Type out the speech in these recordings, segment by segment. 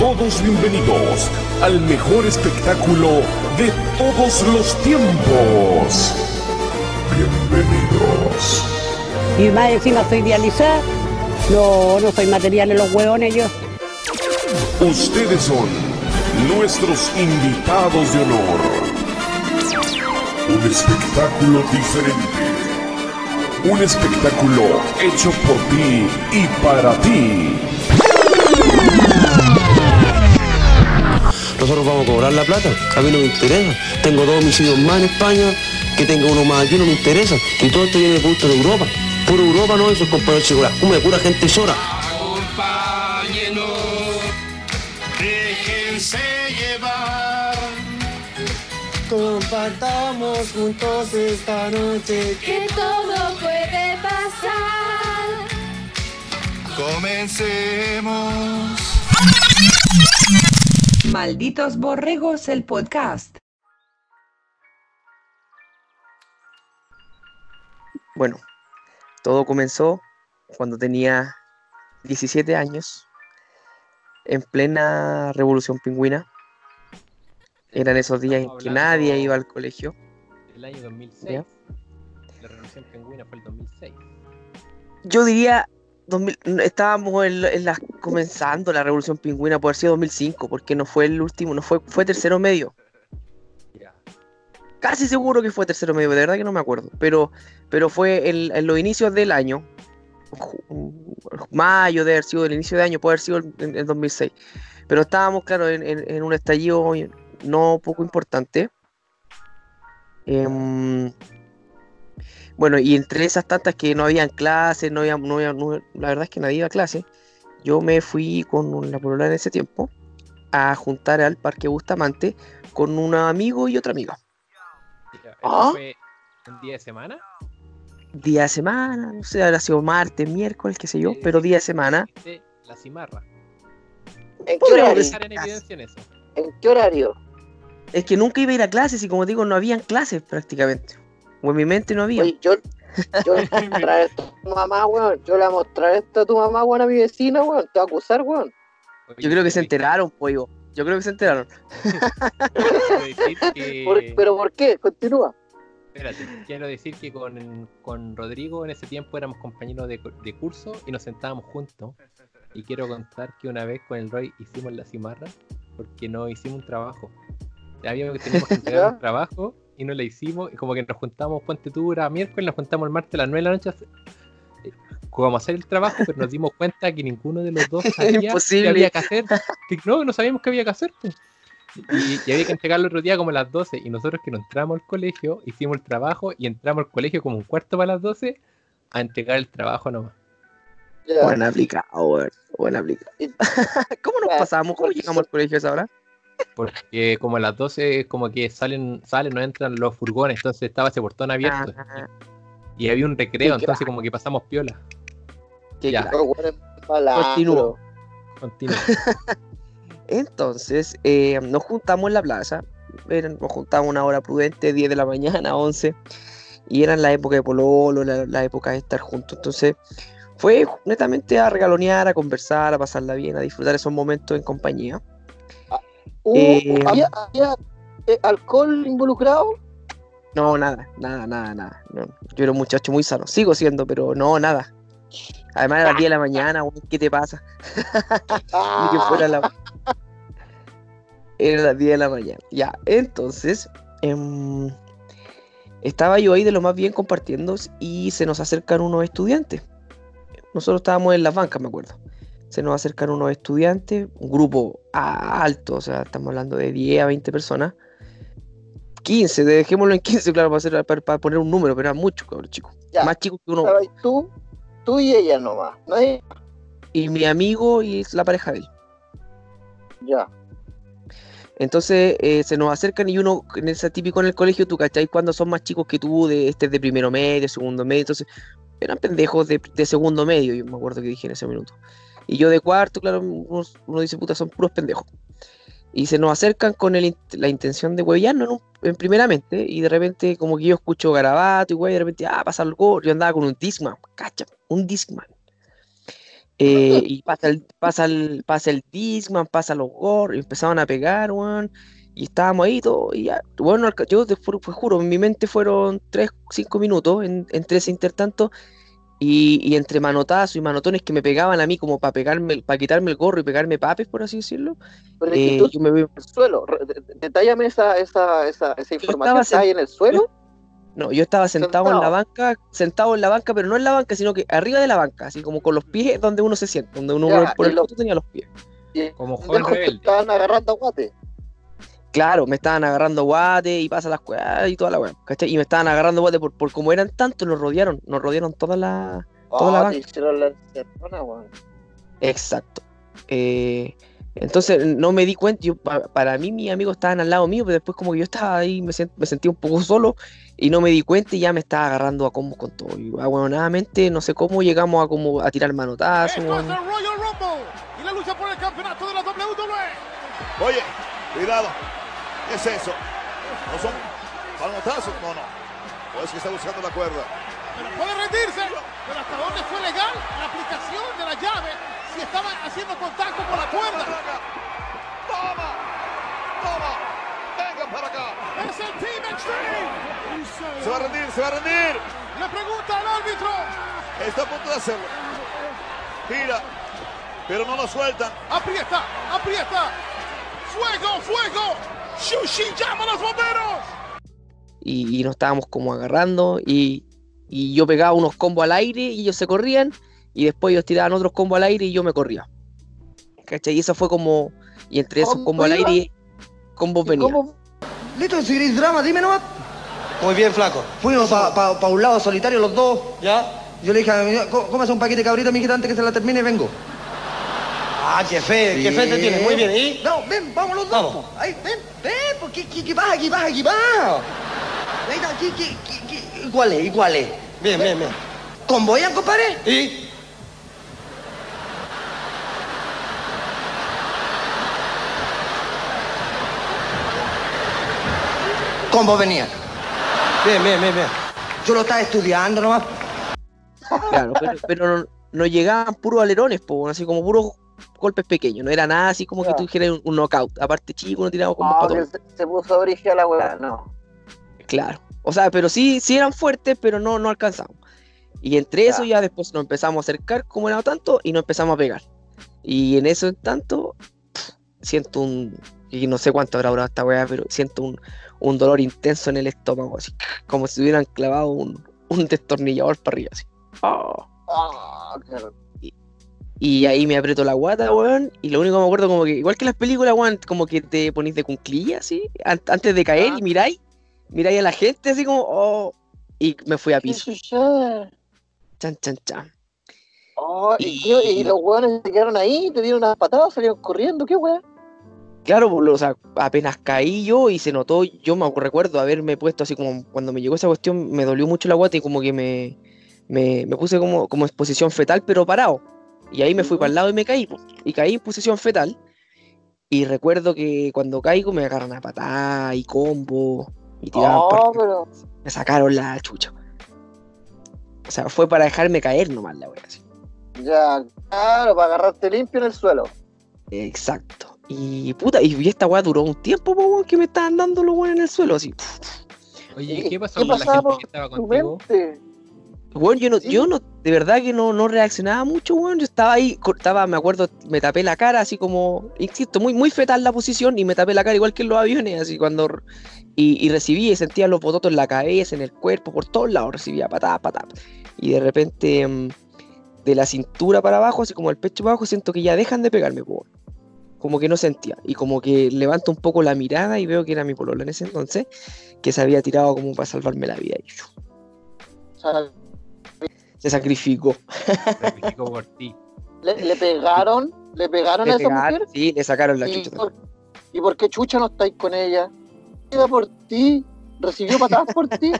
Todos bienvenidos al mejor espectáculo de todos los tiempos. Bienvenidos. Y más encima soy dializada. No, no soy material en los hueones yo. Ustedes son nuestros invitados de honor. Un espectáculo diferente. Un espectáculo hecho por ti y para ti. Nosotros vamos a cobrar la plata, a mí no me interesa. Tengo dos homicidios más en España, que tenga uno más aquí no me interesa. Y todo esto viene de punto de Europa. Puro Europa no, esos compañeros chicos, como de pura gente. Acompáñenos, déjense llevar. Compartamos juntos esta noche. que todo puede pasar. Comencemos. Malditos Borregos, el podcast. Bueno, todo comenzó cuando tenía 17 años, en plena revolución pingüina. Eran esos días en que nadie iba al colegio. El año 2006. Ya. La revolución pingüina fue el 2006. Yo diría, 2000 no, estábamos en, la- en la- comenzando la revolución pingüina, por haber sido 2005, porque no fue el último, no fue, fue tercero medio. Casi seguro que fue tercero medio, de verdad que no me acuerdo. Pero, pero fue en, en los inicios del año. Mayo de haber sido el inicio de año, puede haber sido en- el 2006. Pero estábamos, claro, en, en- en un estallido no poco importante. Em, bueno, y entre esas tantas que no habían clases, no había, no había- no- la verdad es que nadie iba a clase. Yo me fui con una polola en ese tiempo a juntar al Parque Bustamante con un amigo y otra amiga. ¿Eso ¿Ah? fue un día de semana? Día de semana, no sé, habrá sido martes, miércoles, qué sé yo, pero día de semana. La cimarra. ¿En qué horario? en evidencia en eso. ¿En qué horario? Es que nunca iba a ir a clases y como digo, no habían clases prácticamente. O en mi mente no había. Oye, yo, yo le voy a mostrar esto a tu mamá, weón. Yo le voy a mostrar esto a tu mamá, weón, a mi vecina, weón. Te va a acusar, weón. Yo creo que se enteraron, pues, yo. Creo que se enteraron. que- Por- ¿Pero por qué? Continúa. Espérate, quiero decir que con, con Rodrigo en ese tiempo éramos compañeros de, de curso y nos sentábamos juntos. Y quiero contar que una vez con el Roy hicimos la cimarra porque no hicimos un trabajo. Habíamos que teníamos que entregar un trabajo y no la hicimos. Y como que nos juntamos, ponte tú, era miércoles, nos juntamos el martes a las 9 de la noche. eh, Como a hacer el trabajo, pero nos dimos cuenta que ninguno de los dos sabía qué había que hacer. Que no, no sabíamos qué había que hacer. pues. Y, y había que entregarlo el otro día como a las 12. Y nosotros que no entramos al colegio, hicimos el trabajo y entramos al colegio como un cuarto para las 12 a entregar el trabajo nomás. Ya. Buen aplicado. Buen aplicado. ¿Cómo nos pasamos? ¿Cómo llegamos al colegio a esa hora? Porque como a las 12 como que salen, salen, no entran los furgones, entonces estaba ese portón abierto. Ah, Y había un recreo, Qué entonces como que pasamos piola. qué Ya. Continúo. Entonces, eh, nos juntamos en la plaza. Eran- nos juntamos una hora prudente, 10 de la mañana, 11. Y eran la época de Pololo, la, la época de estar juntos. Entonces, fue netamente a regalonear, a conversar, a pasarla bien, a disfrutar esos momentos en compañía. Uh, Eh, ¿Había, había, eh, alcohol involucrado? No, nada, nada, nada, nada. No, yo era un muchacho muy sano. Sigo siendo, pero no, nada. Además, era las 10 de la mañana, ¿qué te pasa? Ni que fuera la. Era las 10 de la mañana. Ya, entonces. em, estaba yo ahí de lo más bien compartiendo y se nos acercan unos estudiantes. Nosotros estábamos en las bancas, me acuerdo. Se nos acercan unos estudiantes, un grupo alto, o sea, estamos hablando de 10 a 20 personas. 15, dejémoslo en 15, claro, para, hacer- para, para poner un número, pero eran muchos, cabrón, chicos. Ya. Más chicos que uno. Tú, tú y ella nomás. ¿No es? Y mi amigo y la pareja de él. Ya. Entonces eh, se nos acercan y uno, en ese típico en el colegio, tú cachai cuando son más chicos que tú, de este es de primero medio, segundo medio, entonces eran pendejos de, de segundo medio, yo me acuerdo que dije en ese minuto. Y yo de cuarto, claro, uno, uno dice, puta, son puros pendejos. Y se nos acercan con el la intención de huevillarnos en, un- en primeramente, y de repente como que yo escucho garabato y güey, de repente, ah, pasa algo, yo andaba con un Discman, cacha, un Discman. Eh, y pasa el, pasa el, pasa el Discman, pasa los gorros, y empezaban a pegar, weón. Y estábamos ahí todo, y ya, bueno, yo te fue- juro, en mi mente fueron 3, 5 minutos en- entre ese intertanto, y, y entre manotazos y manotones que me pegaban a mí como para pegarme, para quitarme el gorro y pegarme papes, por así decirlo, Pero eh, tú yo me veo, en el suelo. Detállame esa, esa, esa, esa información estaba que hay en el suelo. no, yo estaba sentado en la banca, sentado en la banca, pero no en la banca, sino que arriba de la banca, así como con los pies donde uno se sienta, donde uno Ya, por el lo- poto tenía los pies. Y Como rebelde. estaban agarrando aguate. Claro, me estaban agarrando guate y pasa las weas y toda la wea, ¿cachai? Y me estaban agarrando guate por, por como eran tantos, nos rodearon, nos rodearon toda la... Toda la Oh, banca. te hicieron la encerrona, weón. Exacto. Eh, entonces no me di cuenta, yo, pa- para mí mis amigos estaban al lado mío, pero después como que yo estaba ahí, me, sent- me sentí un poco solo y no me di cuenta y ya me estaba agarrando a combos con todo. Y bueno, nuevamente no sé cómo llegamos a como a tirar manotazos. Esto es weón. el Royal Rumble y la lucha por el campeonato de la WWE. Oye, cuidado. ¿Qué es eso? ¿No son palmotazos? No, no. O es que está buscando la cuerda. Pero puede rendirse. Pero hasta dónde fue legal la aplicación de la llave si estaba haciendo contacto con la cuerda. ¡Toma! ¡Toma! ¡Vengan para acá! Es el Team Extreme. ¡Se va a rendir! ¡Se va a rendir! Le pregunta al árbitro. Está a punto de hacerlo. Gira. Pero no lo sueltan. Aprieta, aprieta. Fuego, fuego. Shushi llama a los bomberos. y, y nos estábamos como agarrando y, y yo pegaba unos combos al aire y ellos se corrían y después ellos tiraban otros combos al aire y yo me corría. ¿Cachai? Y eso fue como, y entre esos ¿Cómo combos al aire, combos ¿Y venían. Listo, si queréis drama, dime nomás. Muy bien, flaco. Fuimos para un lado solitario los dos. ¿Ya? Yo le dije, a mi- "Có- cómase un paquete de cabrita, mijita, antes que se la termine, vengo. Ah, qué fe, qué fe te tienes. Muy bien, ¿y? No, ven, vamos los dos. po. Ahí, ven, ven, ¿qué, qué, qué vas aquí, vas aquí? Ahí está, ¿qué, qué, qué, qué- y cuál es, y cuál es? Bien, bien, bien. ¿Convoyan, compadre? ¿Y? ¿Cómo venía? Bien, bien, bien, bien. Yo lo estaba estudiando nomás. Claro, pero, pero no, no llegaban puros alerones, po, así como puros golpes pequeños, no era nada así como que tú dijeras un, un knockout. Aparte chico, no tiraba combos No, que se, se puso origen a la weá, no. Claro. O sea, pero sí, sí eran fuertes, pero no, no alcanzamos. Y entre eso Ya. después nos empezamos a acercar como era tanto y nos empezamos a pegar. Y en eso en tanto siento un, y no sé cuánto habrá durado esta weá, pero siento un, un dolor intenso en el estómago, así, como si hubieran clavado un, un destornillador para arriba, así. Oh. Ah, claro. Y ahí me aprieto la guata, weón. Y lo único que me acuerdo, como que, igual que en las películas, weón, como que te ponís de cunclilla, así, an- antes de caer Ah. y miráis, miráis a la gente, así como, oh. Y me fui a ¿Qué piso. Chan, chan, chan. Oh, y, Y- y los weones se quedaron ahí, te dieron unas patadas, salieron corriendo, qué weá. Claro, pues, o sea, apenas caí yo y se notó, yo me recuerdo haberme puesto así como, cuando me llegó esa cuestión, me dolió mucho la guata y como que me, me, me puse como, como en posición fetal, pero parado. Y ahí me fui para el lado y me caí, y caí en posición fetal. Y recuerdo que cuando caigo me agarran a patada y combo y tiraban Oh, pero. me sacaron la chucha. O sea, fue para dejarme caer nomás la wea así. Ya, claro, para agarrarte limpio en el suelo. Exacto. Y puta, y, esta weá duró un tiempo, po, weón, que me estaban dando los weones en el suelo, así. Oye, ¿Y ¿qué pasó qué con la pasaba gente que estaba contigo? mente. Weón, yo no, Sí. yo no, de verdad que no, no reaccionaba mucho, weón. Yo estaba ahí, co- estaba, me acuerdo, me tapé la cara, así como, insisto, muy, muy fetal la posición, y me tapé la cara igual que en los aviones, así cuando. Y, y recibí y sentía los bototos en la cabeza, en el cuerpo, por todos lados, recibía patadas, patadas. Y de repente, mm, de la cintura para abajo, así como el pecho para abajo, siento que ya dejan de pegarme, weón. Como que no sentía. Y como que levanto un poco la mirada y veo que era mi polola en ese entonces, que se había tirado como para salvarme la vida. Y ¡shu! O sea, se sacrificó. Sacrificó por ti. le, le pegaron, le pegaron Le a esa pegaron, mujer. sí, le sacaron la ¿Y chucha. por, ¿Y por qué chucha no estáis con ella? Iba por ti, recibió patadas por ti.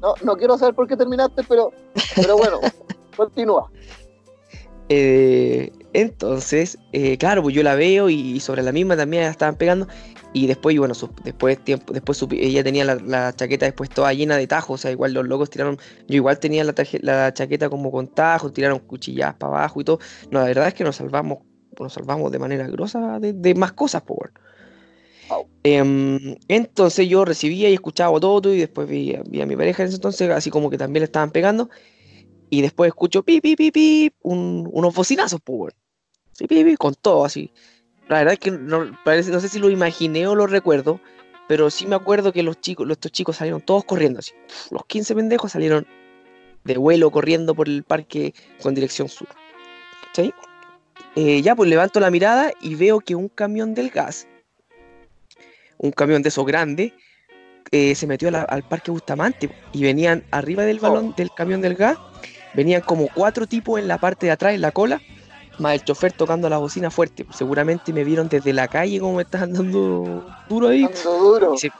No, no quiero saber por qué terminaste, pero, pero bueno, continúa. Eh, entonces, eh, claro, pues yo la veo y, y sobre la misma también la estaban pegando. Y después, y bueno, su- después tiempo, después ella tenía la, la chaqueta después toda llena de tajos. O sea, igual los locos tiraron. Yo igual tenía la, taje- la chaqueta como con tajos, tiraron cuchilladas para abajo y todo. No, la verdad es que nos salvamos, nos salvamos de manera grosa de, de más cosas, pues bueno. Em, entonces yo recibía y escuchaba todo y después vi, a- vi a mi pareja en ese entonces, así como que también le estaban pegando. Y después escucho pi, pi, pi, pi, un- unos bocinazos, weón. Sí, pi, pi, con todo, así. La verdad es que no, parece, no sé si lo imaginé o lo recuerdo, pero sí me acuerdo que los chicos, estos chicos salieron todos corriendo, así. Los 15 pendejos salieron de vuelo corriendo por el parque con dirección sur. ¿Cachai? Eh, ya, pues levanto la mirada y veo que un camión del gas, un camión de esos grandes, eh, se metió la- al parque Bustamante y venían arriba del balón del camión del gas, venían como cuatro tipos en la parte de atrás, en la cola, más el chofer tocando la bocina fuerte. Seguramente me vieron desde la calle como me estaban dando duro ahí. Y se,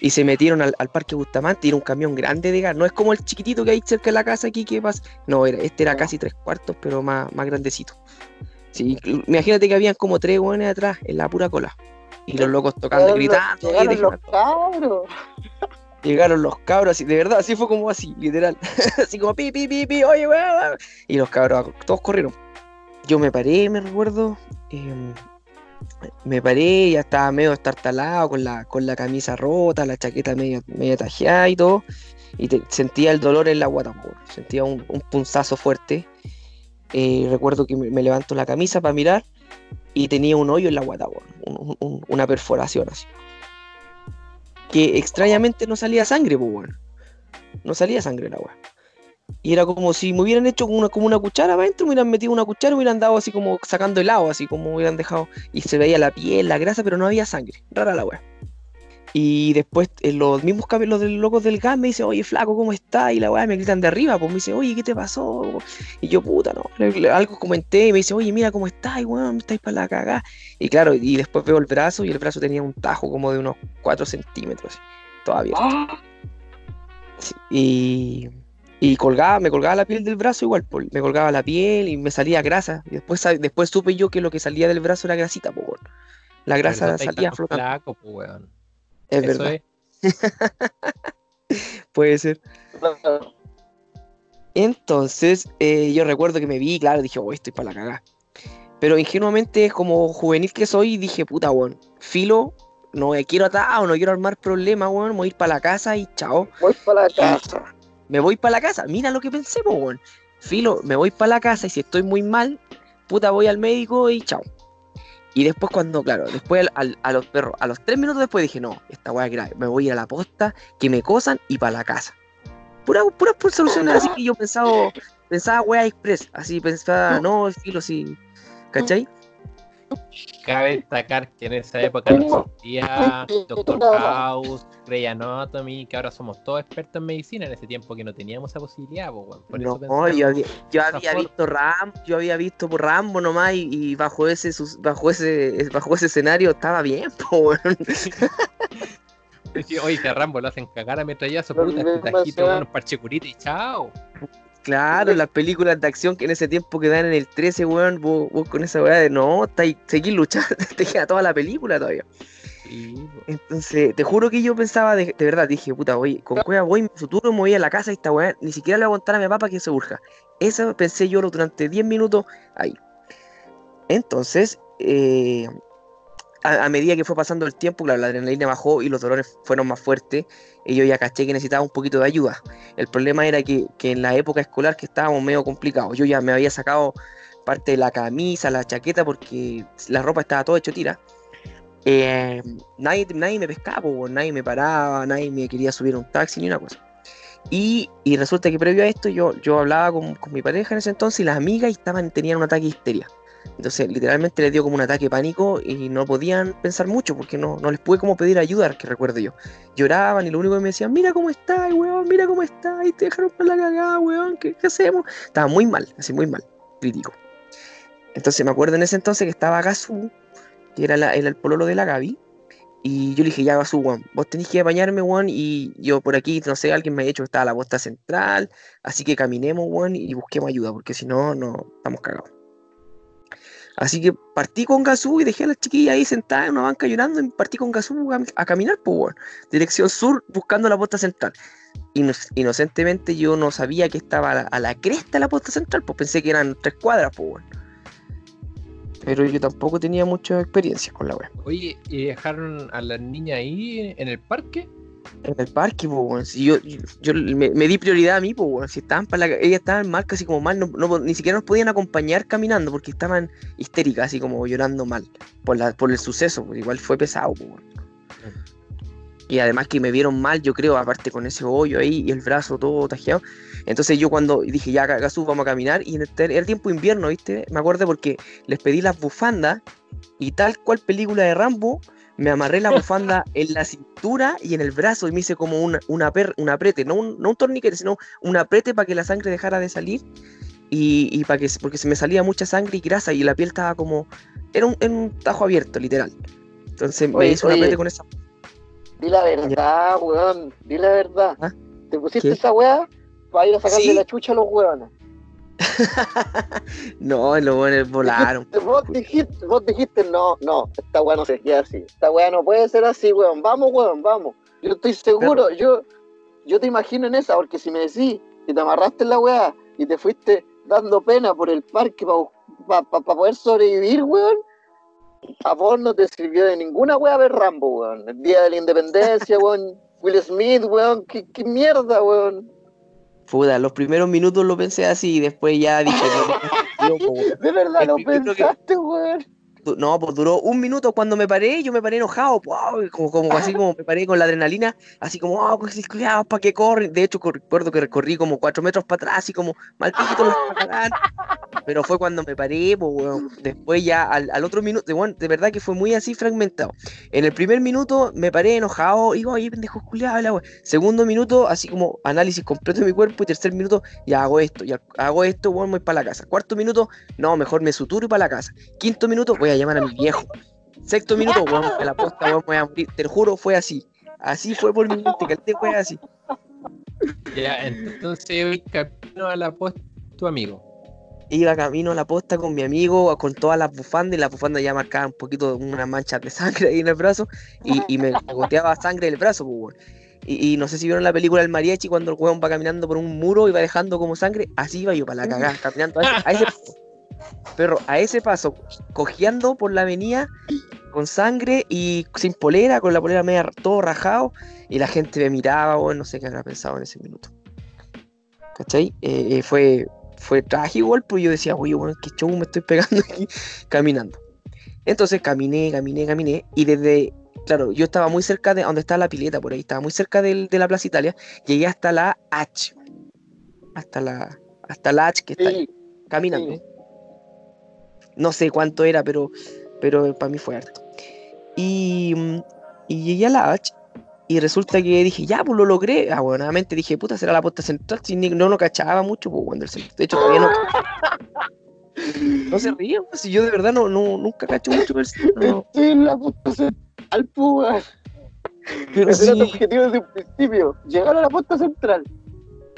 y se metieron al, al parque Bustamante y era un camión grande de gas. No es como el chiquitito que hay cerca de la casa aquí que pasa. No, era, este era casi tres cuartos, pero más, más grandecito. Sí, imagínate que habían como tres hueones atrás en la pura cola. Y los locos tocando, gritando. llegaron los cabros. Llegaron los cabros, así, de verdad, así fue como así, literal. así como pi, pi, pi, pi, oye, weón. Y los cabros, todos corrieron. Yo me paré, me recuerdo. em, me paré, ya estaba medio estartalado, con la, con la camisa rota, la chaqueta media, media tajeada y todo. Y sentía el dolor en la guata, sentía un, un punzazo fuerte. Eh, recuerdo que me, levanto la camisa para mirar y tenía un hoyo en la guata, una perforación así que extrañamente no salía sangre, pues, weón. No salía sangre la weá. Y era como si me hubieran hecho como una, como una cuchara para adentro, me hubieran metido una cuchara y me hubieran dado así como sacando helado, así como me hubieran dejado. Y se veía la piel, la grasa, pero no había sangre. Rara la weá. Y después eh, los mismos cabellos los del- locos del gas me dicen, oye, flaco, ¿cómo está? Y la weá me gritan de arriba, pues me dice, oye, ¿qué te pasó? Y yo, puta, no. Le- le- algo comenté y me dice, oye, mira cómo estáis, weón, estáis para la cagada. Y claro, y después veo el brazo y el brazo tenía un tajo como de unos 4 centímetros, abierto. Sí, Y, y colgaba, me colgaba la piel del brazo igual, pues, me colgaba la piel y me salía grasa. Y después, después supe yo que lo que salía del brazo era grasita, pues, weón. La grasa salía tan flotando. flaco, pues, weón. Es Eso verdad. es. Puede ser. Entonces, eh, yo recuerdo que me vi, claro, dije, oh, estoy para la cagada. Pero ingenuamente, como juvenil que soy, dije, puta, weón, filo, no me quiero atar o no quiero armar problemas, weón, voy a ir para la casa y chao. Voy para la casa. Me voy para la casa, mira lo que pensé, po, weón. Filo, me voy para la casa y si estoy muy mal, puta, voy al médico y chao. Y después cuando, claro, después al- al- a los perros, a los tres minutos después dije, no, esta weá es grave, me voy a ir a la posta, que me cosan y para la casa. Puras por soluciones así que yo pensaba, pensaba weá express, así pensaba, no, filo, sí, ¿cachai? Cabe destacar que en esa época no existía Doctor House, Grey Anatomy, que ahora somos todos expertos en medicina en ese tiempo que no teníamos esa posibilidad, po. Por eso No, yo había, yo visto Rambo, yo había visto por Rambo nomás y, y bajo ese bajo ese bajo ese escenario estaba bien, po, Oye, a Rambo lo hacen cagar a metrallazo, puta, este demasiado. con unos parchecuritas y chao. Claro, las películas de acción que en ese tiempo que dan en el 13, weón, vos, vos con esa weá de no, seguís luchando, te queda toda la película todavía. Sí. Entonces, te juro que yo pensaba de, de verdad, dije, puta, voy, con cueva voy, en mi futuro me voy a la casa y esta weá, ni siquiera le voy a contar a mi papá que se urja. Eso pensé yo durante 10 minutos ahí. Entonces, eh, a, a medida que fue pasando el tiempo, claro, la adrenalina bajó y los dolores fueron más fuertes, y yo ya caché que necesitaba un poquito de ayuda. El problema era que, en la época escolar que estábamos medio complicados, yo ya me había sacado parte de la camisa, la chaqueta, porque la ropa estaba todo hecho tira. Eh, nadie, nadie me pescaba, po, nadie me paraba, nadie me quería subir un taxi ni una cosa. Y, y resulta que previo a esto yo, yo hablaba con, con mi pareja en ese entonces y las amigas estaban, tenían un ataque de histeria. Entonces literalmente les dio como un ataque de pánico y no podían pensar mucho porque no, no les pude como pedir ayuda, que recuerdo yo. Lloraban y lo único que me decían, mira cómo está, weón, mira cómo está, y te dejaron por la cagada, weón, ¿qué, hacemos? Estaba muy mal, así muy mal, crítico. Entonces me acuerdo en ese entonces que estaba Gazú, que era el pololo de la Gaby, y yo le dije, ya Gazú, weón, vos tenés que bañarme, weón, y yo por aquí, no sé, alguien me ha dicho que estaba la posta central, así que caminemos, weón, y busquemos ayuda, porque si no, no, estamos cagados. Así que partí con Gazú y dejé a la chiquilla ahí sentada en una banca llorando y partí con Gazú a, caminar, pues, weón. Dirección sur, buscando la posta central. Ino- inocentemente yo no sabía que estaba a la, cresta de la posta central, pues pensé que eran tres cuadras, pues, weón. Pero yo tampoco tenía mucha experiencia con la wea. Oye, ¿y dejaron a la niña ahí en el parque? En el parque. Si yo, yo, me, di prioridad a mí, weón. Si estaban para la, ellas estaban mal, casi como mal, no, ni siquiera nos podían acompañar caminando porque estaban histéricas, así como llorando mal por, la, por el suceso, pues, igual fue pesado, weón. Y además que me vieron mal, yo creo, aparte con ese hoyo ahí y el brazo todo tajeado. Entonces yo cuando dije, ya, Gasú, vamos a caminar, y el- era tiempo invierno, ¿viste? Me acuerdo porque les pedí las bufandas y tal cual película de Rambo, me amarré la bufanda en la cintura y en el brazo y me hice como un, una per- un aprete, no un, no un torniquete, sino un aprete para que la sangre dejara de salir y, y para que, porque se me salía mucha sangre y grasa y la piel estaba como, era un, era un tajo abierto, literal. Entonces me hice un aprete con esa Di la verdad, weón. Di la verdad. ¿Ah? ¿Te pusiste ¿Qué? esa weá para ir a sacarle Sí. la chucha a los weones? No, los buenos volaron. Vos dijiste, vos dijiste, no, no, esta weá no se queda así. Esta weá no puede ser así, weón. Vamos, weón, vamos. Yo estoy seguro, yo, yo te imagino en esa, porque si me decís que te amarraste en la weá y te fuiste dando pena por el parque para poder sobrevivir, weón, a vos no te sirvió de ninguna weá ver Rambo, weón. El día de la independencia, weón. Will Smith, weón. ¿Qué, qué mierda, weón? Puta, los primeros minutos lo pensé así y después ya dije, no, no, no, De verdad lo que- pensaste, weón. No, pues duró un minuto cuando me paré, yo me paré enojado, ay, como, como así como me paré con la adrenalina, así como, oh, cuidado, ¿para qué corren? De hecho, recuerdo que recorrí como cuatro metros para atrás, así como, mal los. Pero fue cuando me paré, pues, weón. Después ya, al, al otro minuto, de, weón, de verdad que fue muy así fragmentado. En el primer minuto me paré enojado, digo, oye, pendejo, culiado, la. Segundo minuto, así como análisis completo de mi cuerpo. Y tercer minuto, ya hago esto, ya hago esto, weón, voy para la casa. Cuarto minuto, no, mejor me suturo y para la casa. Quinto minuto, voy a llamar a mi viejo. Sexto minuto, weón, a la posta, weón, voy a morir. Te lo juro, fue así. Así fue por mi mente, que fue así. Ya, entonces voy camino a la posta tu amigo. Iba camino a la posta con mi amigo, con todas las bufandas, y las bufandas ya marcaban un poquito unas manchas de sangre ahí en el brazo, y, y me goteaba sangre del brazo, pues, weón. Y, y no sé si vieron la película El Mariachi cuando el weón va caminando por un muro y va dejando como sangre, así iba yo para la cagada, caminando a ese, a ese. Perro, a ese paso, cojeando por la avenida con sangre y sin polera, con la polera media todo rajado, y la gente me miraba, weón, no sé qué habrá pensado en ese minuto. ¿Cachai? Eh, eh, fue, fue trágico igual, pues yo decía, oye, weón, qué show me estoy pegando aquí caminando. Entonces caminé, caminé, caminé, y desde, claro, yo estaba muy cerca de donde está la pileta, por ahí, estaba muy cerca del- de la Plaza Italia, llegué hasta la H, hasta la, hasta la H que está ahí, caminando. sí. No sé cuánto era, pero, pero para mí fue harto. Y, y llegué a la H, y resulta que dije, ya, pues lo logré. Ah, bueno, nuevamente dije, puta, será la posta central. Si no lo cachaba mucho, pues, cuando el centro. De hecho, todavía no. No se ríe, pues, si yo de verdad no, no, nunca cacho mucho sí, no. Estoy en la puta central, pues. Pero Ese era tu sí, objetivo desde un principio. Llegar a la puerta central.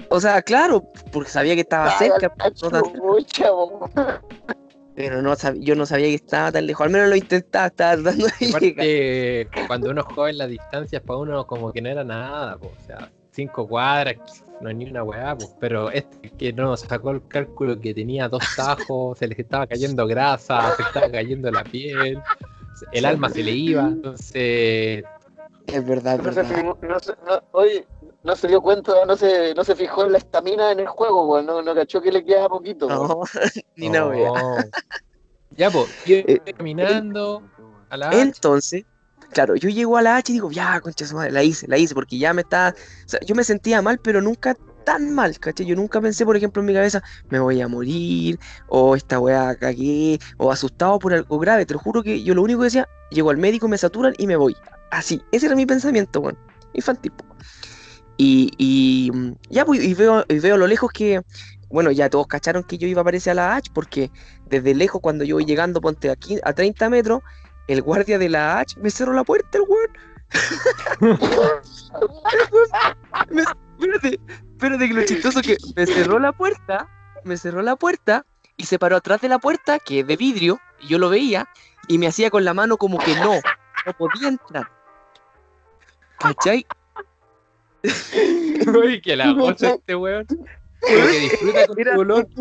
o sea, claro, porque sabía que estaba Ay, cerca, no tan weón. Pero no sab- yo no sabía que estaba tan lejos. Al menos lo intentaba, estaba tratando de llegar. Aparte, cuando uno es joven, las distancias para uno como que no era nada, po, o sea, cinco cuadras, no es ni una weá, po, pero este que no sacó el cálculo que tenía dos tajos, se les estaba cayendo grasa, se estaba cayendo la piel, el alma se le iba, entonces Es verdad, es No verdad. no no- oye, no se dio cuenta, no se, no se fijó en la estamina en el juego, weón. No, no cachó que le quedaba poquito. No, ni una wea. no. Ya, pues, yo Eh, caminando a la H, Entonces, claro, yo llego a la H y digo, ya, concha su madre, la hice, la hice, porque ya me estaba. O sea, yo me sentía mal, pero nunca tan mal, ¿cachai? Yo nunca pensé, por ejemplo, en mi cabeza, me voy a morir, o esta weá cagué, o asustado por algo grave. Te lo juro que yo lo único que decía, llego al médico, me saturan y me voy. Así, ese era mi pensamiento, weón. Infantil. po. Y, mm, ya, pues, y veo, y veo a lo lejos que. Bueno, ya todos cacharon que yo iba a aparecer a la H, porque desde lejos, cuando yo voy llegando, ponte aquí a 30 metros, el guardia de la H me cerró la puerta, el weón. Espérate, espérate que lo chistoso que me cerró la puerta, me cerró la puerta y se paró atrás de la puerta, que es de vidrio, y yo lo veía, y me hacía con la mano como que no, no podía entrar. ¿Cachai? Uy, que la goza este weón. Como que disfruta con su dolor.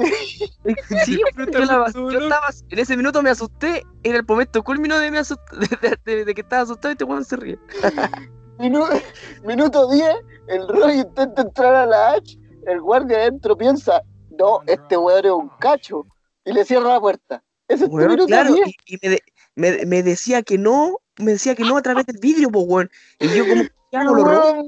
Sí, yo, la- yo estaba, en ese minuto me asusté, era el momento culmino de, asust- de, de- de- de que estaba asustado y este weón se ríe. Minu- minuto 10, el Roy intenta entrar a la H, el guardia adentro piensa, no, este weón es un cacho, y le cierra la puerta. Ese es tu Weón, minuto claro, 10. y, y me, de- me, me decía que no, me decía que no a través del vidrio, pues weón. Y yo como, ya no lo.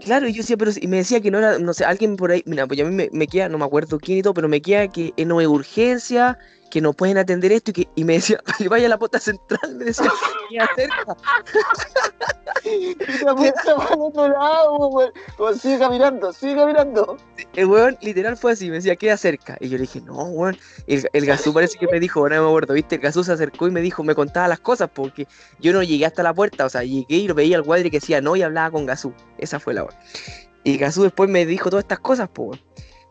Claro, y yo decía, pero y me decía que no era, no sé, alguien por ahí, mira, pues a mí me, me queda, no me acuerdo quién y todo, pero me queda que no hay urgencia, que no pueden atender esto y que y me decía, vaya a la puerta central, me decía, queda cerca. Y la puerta para el otro lado, weón. Como, sigue caminando, sigue caminando. El weón literal fue así, me decía, queda cerca. Y yo le dije, no, weón. El, el Gazú parece que me dijo, ahora no me acuerdo, ¿viste? El Gazú se acercó y me dijo, me contaba las cosas porque yo no llegué hasta la puerta, o sea, llegué y lo veía al guadri que decía no y hablaba con Gazú. Esa fue la weón. Y Gazú después me dijo todas estas cosas, po.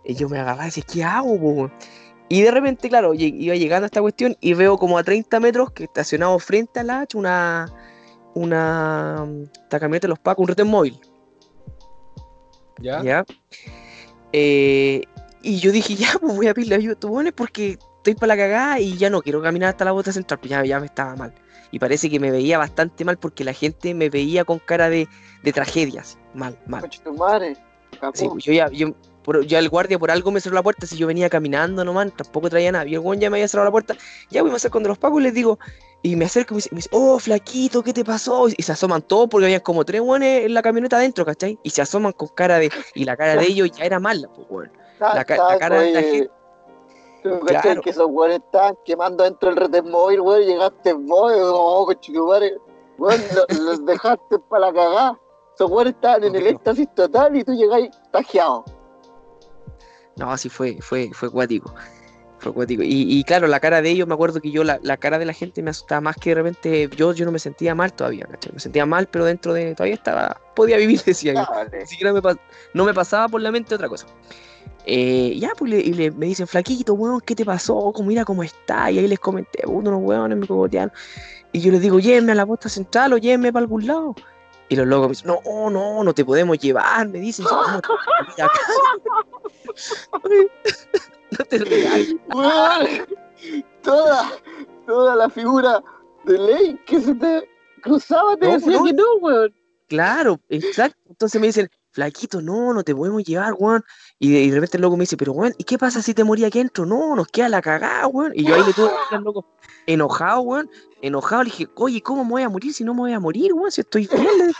Y yo me agarraba y decía, ¿qué hago, po, weón? Y de repente, claro, iba llegando a esta cuestión y veo como a 30 metros que estacionado frente a la H una. Una. Esta camioneta de los Pacos, un retén móvil. ¿Ya? ¿Ya? Eh, y yo dije, ya, pues voy a pedirle ayuda a estos weones porque estoy para la cagada y ya no quiero caminar hasta la bota central, pues ya, ya me estaba mal. Y parece que me veía bastante mal porque la gente me veía con cara de, de tragedias. Mal, mal. Sí, pues yo ya, yo, por- ya el guardia por algo me cerró la puerta, si yo venía caminando nomás, tampoco traía nada. Y el weón ya me había cerrado la puerta, ya voy a hacer con los pagos y les digo, y me acerco y me dice, me dice, oh, flaquito, ¿qué te pasó? Y se asoman todos porque habían como tres weones en la camioneta adentro, ¿cachai? Y se asoman con cara de, y la cara de ellos ya era mala, pues weón. La, la cara de la gente. ¿Tú cachai Claro. que esos weones estaban quemando dentro del retén móvil, weón? Llegaste vos, como, oh, madre. Weón, lo- los dejaste para la cagada. Esos weones estaban en el éxtasis total y tú llegáis tajeado. No, así fue, fue, fue cuático. Fue cuático. Y, y claro, la cara de ellos, me acuerdo que yo, la, la cara de la gente me asustaba más que de repente, yo, yo no me sentía mal todavía, ¿cachai? Me sentía mal, pero dentro de, todavía estaba, podía vivir, decía yo. Ni siquiera me no me pasaba por la mente otra cosa. Eh, ya, pues, y le- me dicen, flaquito, weón, ¿qué te pasó? ¿Cómo, mira cómo está? Y ahí les comenté, uno unos weones me cogotearon. Y yo les digo, llévenme a la posta central o llévenme para algún lado. Y los locos me dicen, no, no, no te podemos llevar, me dicen, no te. Weón, toda, toda la figura de ley que se te cruzaba te No, decía no. que no, weón. Claro, exacto. Entonces me dicen, flaquito, no, no te podemos llevar, weón. Y de, y de repente el loco me dice, pero weón, ¿y qué pasa si te moría aquí adentro? No, nos queda la cagada, weón. Y yo ahí le tuve que decir al loco, enojado, weón, enojado, le dije, oye, ¿cómo me voy a morir si no me voy a morir, weón? Si estoy bien.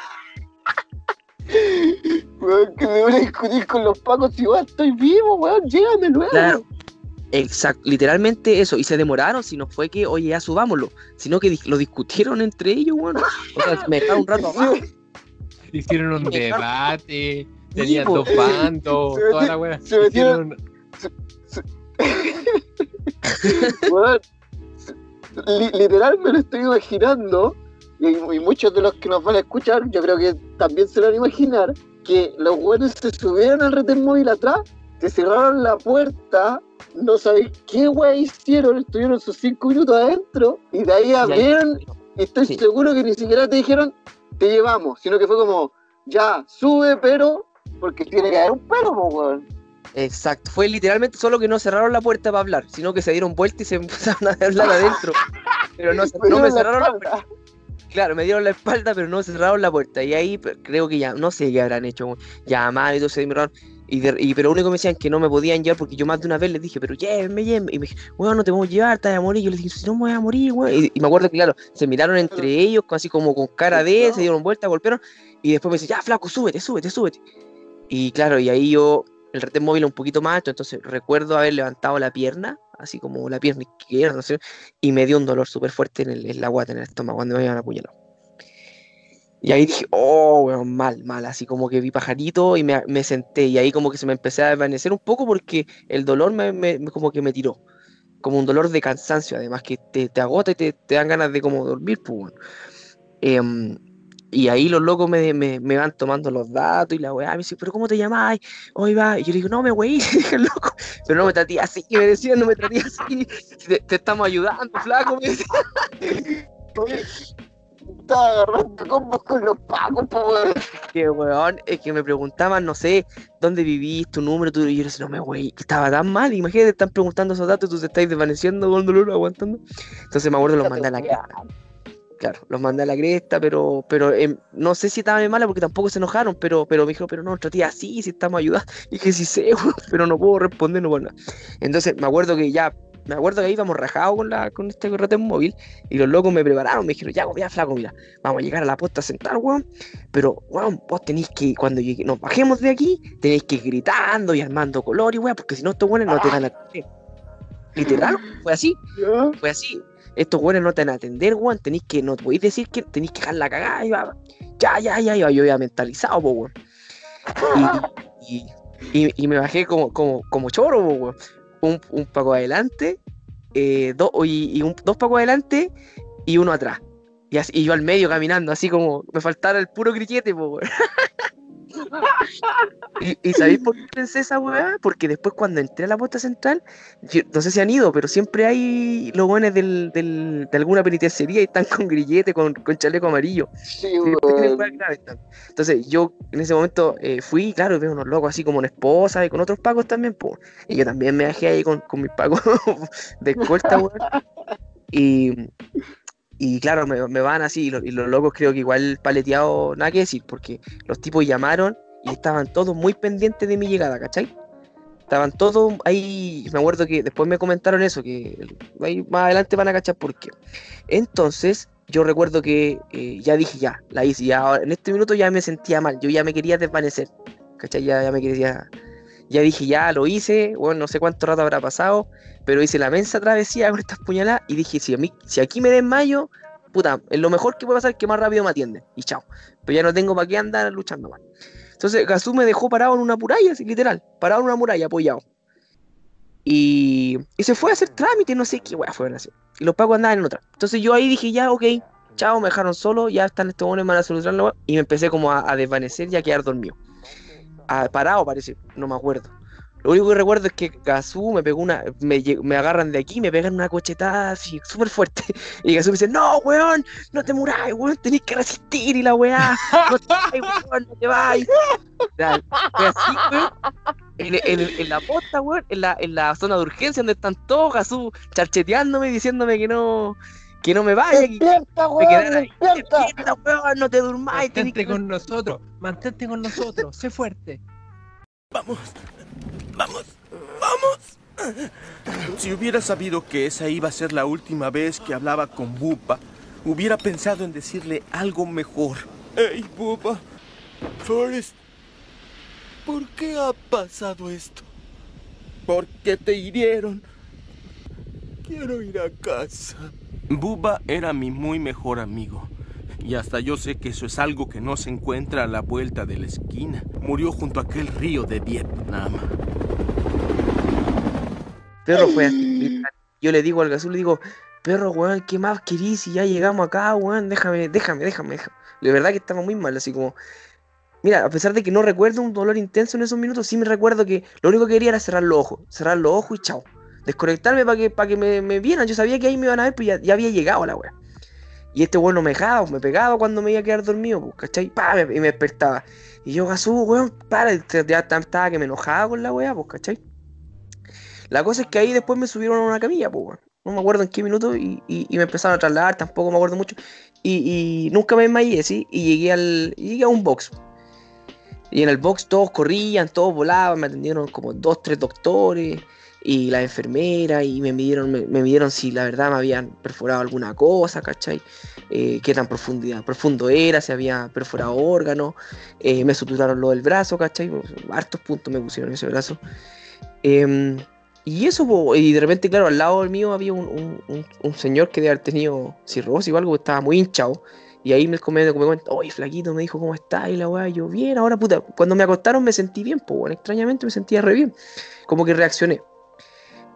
Weón, que me voy a discutir con los pacos si weón, estoy vivo, weón, llégame luego. Claro. Exacto, literalmente eso. Y se demoraron, si no fue que, oye, ya subámoslo, sino que lo discutieron entre ellos, weón. O sea, me dejaron un rato abajo. Hicieron un debate, tenían dos bandos, Se toda la wea. se metieron- literal me lo estoy imaginando, y, y muchos de los que nos van a escuchar, yo creo que también se lo van a imaginar, que los buenos se subieron al retén móvil atrás, te cerraron la puerta, no sabéis qué wey hicieron, estuvieron sus cinco minutos adentro, y de ahí abrieron, y estoy Sí. seguro que ni siquiera te dijeron, te llevamos, sino que fue como, ya, sube, pero, porque tiene que haber un pero, po, weón. Exacto, fue literalmente solo que no cerraron la puerta para hablar, sino que se dieron vuelta y se empezaron a hablar adentro. Pero no, Me no me dieron la cerraron la puerta. Claro, me dieron la espalda, pero no cerraron la puerta. Y ahí creo que ya, no sé qué habrán hecho. Llamaron y todo se. Y, de- y- pero lo único que me decían que no me podían llevar porque yo más de una vez les dije, pero llévenme, llévenme. Y me dije, weón, no te vamos a llevar, te vas a morir. Y yo les dije, si no me voy a morir, weón. Y, y me acuerdo que, claro, se miraron entre ellos, así como con cara de, se dieron vuelta, golpearon. Y después me dice, ya, flaco, súbete, súbete, súbete. Y claro, y ahí yo, el retén móvil un poquito más alto, entonces recuerdo haber levantado la pierna, así como la pierna izquierda, no sé, y me dio un dolor súper fuerte en, el, en la guata, en el estómago, cuando me iban a apuñalar. Y ahí dije, oh, weón, mal, mal, así como que vi pajarito y me, me senté, y ahí como que se me empecé a desvanecer un poco porque el dolor me, me- como que me tiró, como un dolor de cansancio, además que te, te agota y te, te dan ganas de como dormir, pues, weón. Em, Y ahí los locos me, me, me van tomando los datos y la weá me dice, pero ¿cómo te llamáis? Hoy va. Y yo le digo, no me wey, dije el loco. Pero no me traté así, me decían, no me traté así. Te, te estamos ayudando, flaco, me decía. Estaba agarrando combos con los pacos, po, weón. Que weón, es que me preguntaban, no sé, dónde vivís, tu número, tu... y yo decía, no me wey, estaba tan mal. Imagínate, te están preguntando esos datos y tú te estás desvaneciendo con dolor, aguantando. Entonces me acuerdo, los mandé a la cresta. Claro, los mandé a la cresta, pero, pero em, no sé si estaban en mala porque tampoco se enojaron, pero, pero me dijo, pero no, traté así, si estamos ayudando. Y dije, sí sé, pero no puedo responder, no puedo nada. Entonces me acuerdo que ya me acuerdo que ahí íbamos rajados con, la, con este correte móvil y los locos me prepararon, me dijeron, ya, ya, flaco, mira, vamos a llegar a la posta central, weón, pero, weón, vos tenéis que, cuando llegue- nos bajemos de aquí, tenéis que ir gritando y armando color y weón, porque si no estos weones no te van a. Literal, fue así, fue así. Estos weones no te van a atender, weón, tenéis que, no podéis decir que tenéis que dejar la cagada y va, ya, ya, ya, ya, yo ya mentalizado, po, weón. Y, y, y- y me bajé como, como, como choro, po, weón. Un, un paco adelante, eh, dos, y, un- dos pacos adelante y uno atrás. Y, así- y yo al medio caminando, así como me faltara el puro grillete, po, weón. ¿Y, y sabéis por qué pensé esa weá? Porque después cuando entré a la puerta central, yo- no sé si han ido, pero siempre hay los buenos del, del- de alguna penitenciaría y están con grillete, con, con chaleco amarillo. Sí. Entonces yo en ese momento eh, fui, claro, veo unos locos así como una esposa y con otros pacos también, pues. Y yo también me bajé ahí con, con mis pacos de escolta, weón. Y, y claro, me, van así, y, lo- y los locos creo que igual paleteado, nada que decir, porque los tipos llamaron y estaban todos muy pendientes de mi llegada, ¿cachai? Estaban todos ahí, me acuerdo que después me comentaron eso, que ahí más adelante van a cachar por qué. Entonces, yo recuerdo que eh, ya dije, ya, la hice, ya, ahora- en este minuto ya me sentía mal, yo ya me quería desvanecer, ¿cachai? Ya, ya me quería, ya dije, ya lo hice, bueno, no sé cuánto rato habrá pasado, pero hice la mensa travesía con estas puñaladas y dije, si, a mí, si aquí me desmayo, puta, es lo mejor que puede pasar que más rápido me atienden, y chao, pero ya no tengo para qué andar luchando más. Entonces Gazú me dejó parado en una muralla, así, literal, parado en una muralla, apoyado. Y, y se fue a hacer trámite, no sé qué weá fueron a hacer. Y los pacos andaban en otra. Entonces yo ahí dije, ya, ok, chao, me dejaron solo, ya están estos buenos, van a solucionar la weá. Y me empecé como a, a desvanecer y a quedar dormido. Ah, parado parece, no me acuerdo. Lo único que recuerdo es que Gazú me pegó una, me, lle- me agarran de aquí, me pegan una cochetada así súper fuerte. Y Gazú me dice, no, weón, no te muráis, weón, tenés que resistir y la weá, no te vayas, weón, no te vayas. Así, weón. En, en- en la posta, weón, en la, en la zona de urgencia donde están todos Gazú charcheteándome, diciéndome que no, que no me vaya, que Despierta, me weón, ahí. despierta. Despierta, weón, no te durmáis, tenés que con nosotros, mantente con nosotros, sé fuerte. Vamos, vamos, vamos. Si hubiera sabido que esa iba a ser la última vez que hablaba con Bupa, hubiera pensado en decirle algo mejor. Hey, Bupa. Forrest, ¿por qué ha pasado esto? ¿Por qué te hirieron? Quiero ir a casa. Buba era mi muy mejor amigo. Y hasta yo sé que eso es algo que no se encuentra a la vuelta de la esquina. Murió junto a aquel río de Vietnam. Perro fue así. Yo le digo al Gazú, le digo, perro, weón, ¿qué más querís? Si ya llegamos acá, weón, déjame, déjame, déjame, déjame. De verdad que estaba muy mal, así como. Mira, a pesar de que no recuerdo un dolor intenso en esos minutos, sí me recuerdo que lo único que quería era cerrar los ojos. Cerrar los ojos y chao. Desconectarme para que, para que me, me vieran. Yo sabía que ahí me iban a ver, pues ya, ya había llegado la weá. Y este weón no me dejaba, me pegaba cuando me iba a quedar dormido, pues, ¿cachai? Pa, me- y me despertaba. Y yo, Gazú, weón, para, ya estaba que me enojaba con la weá, pues, ¿cachai? La cosa es que ahí después me subieron a una camilla, pues, weón. No me acuerdo en qué minuto y, me empezaron a trasladar, tampoco me acuerdo mucho. Y, nunca me desmayé, ¿sí? Y llegué, al, llegué a un box. Y en el box todos corrían, todos volaban, me atendieron como dos, tres doctores y la enfermera y me midieron, me, me midieron si la verdad me habían perforado alguna cosa, ¿cachai? Eh, qué tan profundidad, profundo era, si había perforado órganos, eh, me suturaron lo del brazo, ¿cachai? Hartos puntos me pusieron en ese brazo. Em, y eso, y de repente, claro, al lado del mío había un, un- un- un señor que debe haber tenido cirrosis o algo, estaba muy hinchado. Y ahí me comenta, me cuenta, oye, flaquito, me dijo, ¿cómo está? Y la weá, yo, bien, ahora puta, cuando me acostaron me sentí bien, pues, bueno, extrañamente me sentía re bien. Como que reaccioné.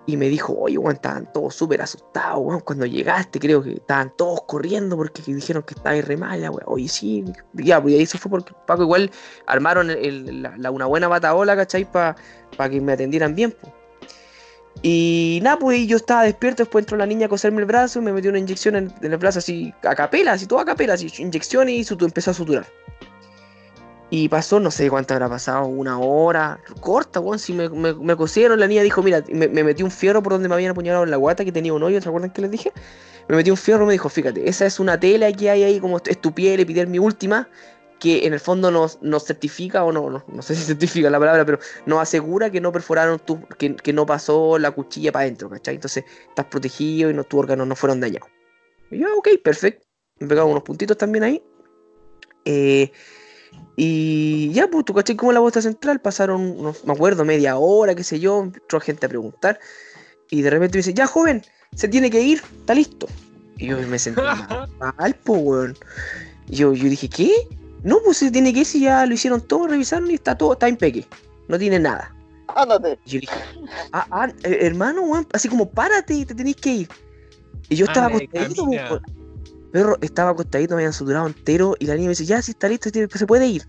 Y me dijo, oye, weón, estaban todos súper asustados, weón, cuando llegaste, creo que estaban todos corriendo porque dijeron que estaba re mala, weón. Oye, sí, ya, pues ahí se fue porque Paco igual armaron la, una buena bataola, ¿cachai? Para que me atendieran bien. Y nada, pues yo estaba despierto, después entró la niña a coserme el brazo, me metió una inyección en, el brazo así, a capela, así, todo a capela, así, inyección y empezó a suturar. Y pasó, no sé cuánto habrá pasado, una hora, corta, weón. Si me, me, me cosieron, la niña dijo, mira, me, me metí un fierro por donde me habían apuñalado en la guata, que tenía un hoyo, ¿se acuerdan que les dije? Me metí un fierro y me dijo, fíjate, esa es una tela que hay ahí, como es tu piel, epidermis última, que en el fondo nos, nos certifica, o no, no, sé si certifica la palabra, pero nos asegura que no perforaron tu, que, que no pasó la cuchilla para adentro, ¿cachai? Entonces estás protegido y no, tus órganos no fueron dañados. Y yo, ok, perfecto. Me pegaron unos puntitos también ahí. Eh, y ya, pues, tú cachai como la bosta central, pasaron, no me acuerdo, media hora, qué sé yo, entró gente a preguntar. Y de repente me dice, ya joven, se tiene que ir, está listo. Y yo me sentí mal, mal, po, weón. Y Yo, yo dije, ¿qué? No, pues se tiene que ir si ya lo hicieron todo, revisaron y está todo, está impeque. No tiene nada. Ándate. Y yo dije, ah, ah, eh, hermano, weón, así como párate, te tenés que ir. Y yo estaba acostadito, po, Perro, estaba acostadito, me habían suturado entero y la niña me dice, ya, si está listo, se puede ir.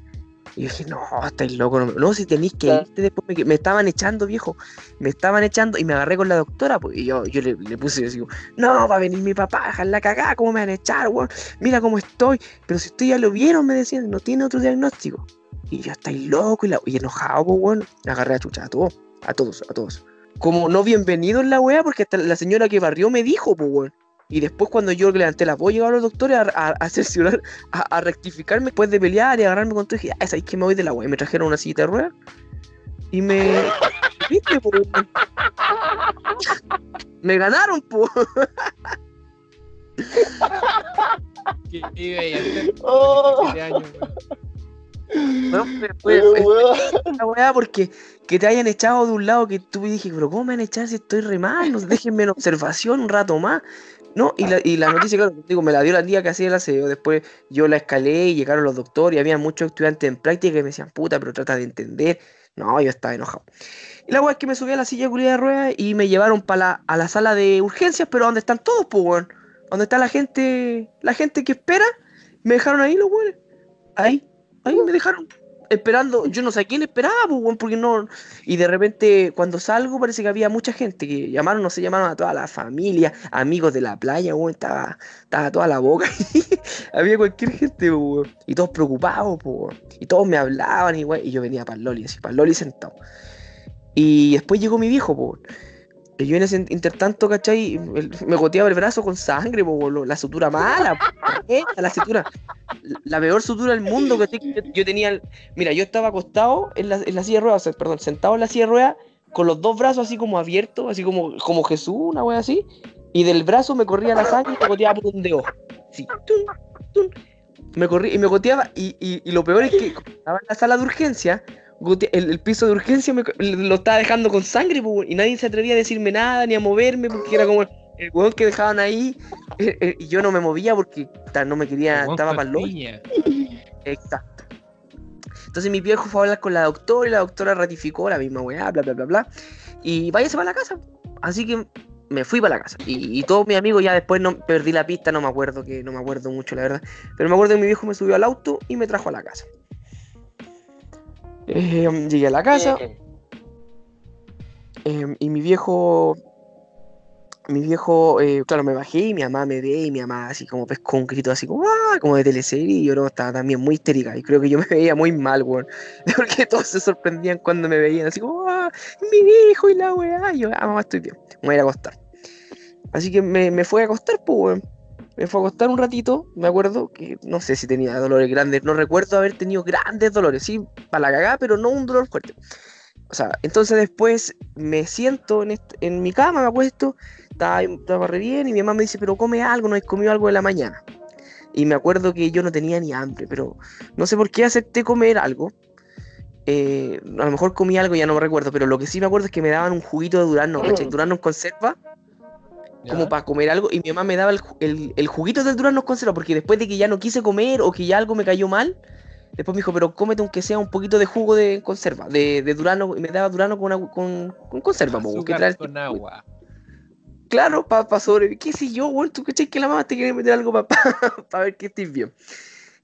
Y yo dije, no, estáis loco, no, no, si tenéis que irte después, me, me estaban echando, viejo, me estaban echando y me agarré con la doctora, pues, y yo, yo le, le puse, así, como, no, va a venir mi papá, dejarla cagada, ¿cómo me van a echar, weón? Mira cómo estoy, pero si ustedes ya lo vieron, me decían, no tiene otro diagnóstico. Y yo, estáis loco, y, la, y enojado, pues, weón, me agarré a chucha a todos, a todos, a todos. Como no bienvenido en la wea, porque hasta la señora que barrió me dijo, pues, weón. Y después cuando yo levanté la voz, llegaron los doctores a, a, a cerciorar, a, a rectificarme después de pelear y agarrarme con todo. Y dije, ah, ¿sabes que me voy de la wea? Y me trajeron una silla de ruedas. Y me... ¿Viste, po? Me ganaron, po. ¿Qué iba a hacer? Oh. 17 años. Bueno, fue- fue- fue la weá porque que te hayan echado de un lado que tú me dije, pero ¿cómo me van a echar si estoy re mal? No, déjenme en observación un rato más. No, y la, y la noticia, claro, digo, me la dio la día que hacía el aseo. Después yo la escalé y llegaron los doctores y había muchos estudiantes en práctica y me decían, puta, pero trata de entender. No, yo estaba enojado. Y la weá es que me subí a la silla de de ruedas y me llevaron para la, a la sala de urgencias, pero donde están todos, pues, weón. Donde está la gente, la gente que espera, me dejaron ahí los weones. Ahí, ahí me dejaron esperando, yo no sé quién esperaba, pues, porque no. Y de repente, cuando salgo, parece que había mucha gente que llamaron, no sé, llamaron a toda la familia, amigos de la playa, weón, estaba, estaba toda la boca. había cualquier gente, pues. Y todos preocupados, pues. Y todos me hablaban, y, y yo venía para el Loli, así, para el Loli sentado. Y después llegó mi viejo, weón. Y yo en ese intertanto, ¿cachai? Me goteaba el brazo con sangre, la sutura mala, la sutura, la peor sutura del mundo, ¿cachai? Yo, tenía, mira, yo estaba acostado en la, en la silla de ruedas, perdón, sentado en la silla de ruedas, con los dos brazos así como abiertos, así como, como Jesús, una wea así, y del brazo me corría la sangre y me goteaba por un dedo. Sí, tun, tun. Me corría y me goteaba, y, y, y lo peor es que estaba en la sala de urgencia, el, el piso de urgencia me lo estaba dejando con sangre, po, y nadie se atrevía a decirme nada ni a moverme porque era como el, el weón que dejaban ahí eh, eh, y yo no me movía porque no me quería, estaba para. Exacto. Entonces mi viejo fue a hablar con la doctora y la doctora ratificó la misma weá, bla, bla, bla, bla. Y váyase para la casa. Así que me fui para la casa. Y, y todos mis amigos ya después no perdí la pista, no me acuerdo que no me acuerdo mucho, la verdad. Pero me acuerdo que mi viejo me subió al auto y me trajo a la casa. Eh, llegué a la casa. eh, y mi viejo. Mi viejo, eh, claro, me bajé y mi mamá me ve y mi mamá así como pescó un grito así como, ¡ah! como de teleserie y yo no, estaba también muy histérica y creo que yo me veía muy mal, weón. Porque todos se sorprendían cuando me veían así como, ¡ah! Mi hijo y la weá. Y yo, ah, mamá, estoy bien, me voy a ir a acostar. Así que me, me fue a acostar, pues, weón. Me fue a acostar un ratito, me acuerdo que no sé si tenía dolores grandes, no recuerdo haber tenido grandes dolores, sí, para la cagada, pero no un dolor fuerte. O sea, entonces después me siento en, en mi cama, me acuesto, estaba, estaba re bien y mi mamá me dice, pero come algo, no has comido algo de la mañana. Y me acuerdo que yo no tenía ni hambre, pero no sé por qué acepté comer algo. Eh, a lo mejor comí algo, ya no me recuerdo, pero lo que sí me acuerdo es que me daban un juguito de durazno, ¿cachai? Durazno en conserva, como para comer algo, y mi mamá me daba el, el- el juguito del durazno en conserva, porque después de que ya no quise comer o que ya algo me cayó mal, Después me dijo, pero cómete aunque sea un poquito de jugo de conserva, de, de durano, y me daba durano con, con, con conserva, que trae- con agua. Claro, para pa sobrevivir. ¿Qué sé yo, weón? ¿Tú cachai que la mamá te quiere meter algo para ver que estés bien?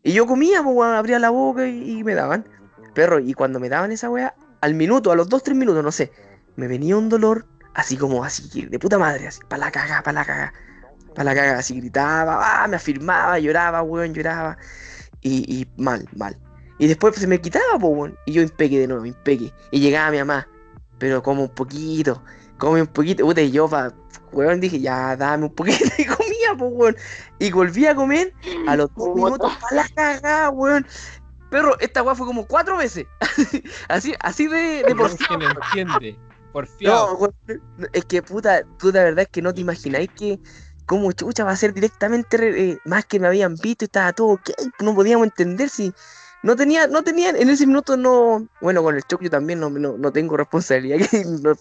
Y yo comía, pues, abría la boca y, y me daban. Perro, y cuando me daban esa weá, al minuto, a los dos, tres minutos, no sé, me venía un dolor así como así, de puta madre, así, para la caga, para la caga, para la caga, así gritaba, ah, me afirmaba, lloraba, weón, lloraba. Y, y mal, mal. Y después se me quitaba, pues, weón. Y yo impeque de nuevo, impeque. Y llegaba mi mamá, pero como un poquito, come un poquito, puta, y yo, pa, weón, dije, ya, dame un poquito y comía, pues, weón. Y volví a comer a los dos minutos para la cagada, weón. Perro, esta weá fue como cuatro veces. así, así de, de por no entiende. No, Porfiado. es que puta, tú la verdad es que no te imagináis que como chucha va a ser directamente re- eh, más que me habían visto y estaba todo ok, no podíamos entender si no tenía, no tenía, en ese minuto no, bueno, con el shock yo también no, no, no tengo responsabilidad, que no,